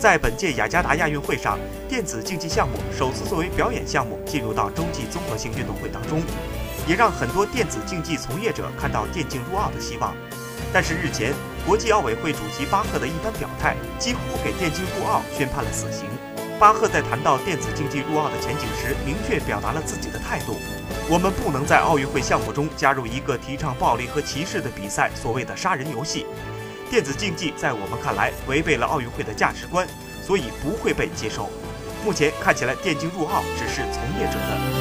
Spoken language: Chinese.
在本届雅加达亚运会上，电子竞技项目首次作为表演项目进入到洲际综合性运动会当中，也让很多电子竞技从业者看到电竞入奥的希望。但是日前，国际奥委会主席巴赫的一番表态，几乎给电竞入奥宣判了死刑。巴赫在谈到电子竞技入奥的前景时，明确表达了自己的态度：我们不能在奥运会项目中加入一个提倡暴力和歧视的比赛，所谓的杀人游戏。电子竞技在我们看来违背了奥运会的价值观，所以不会被接受。目前看起来，电竞入奥只是从业者的。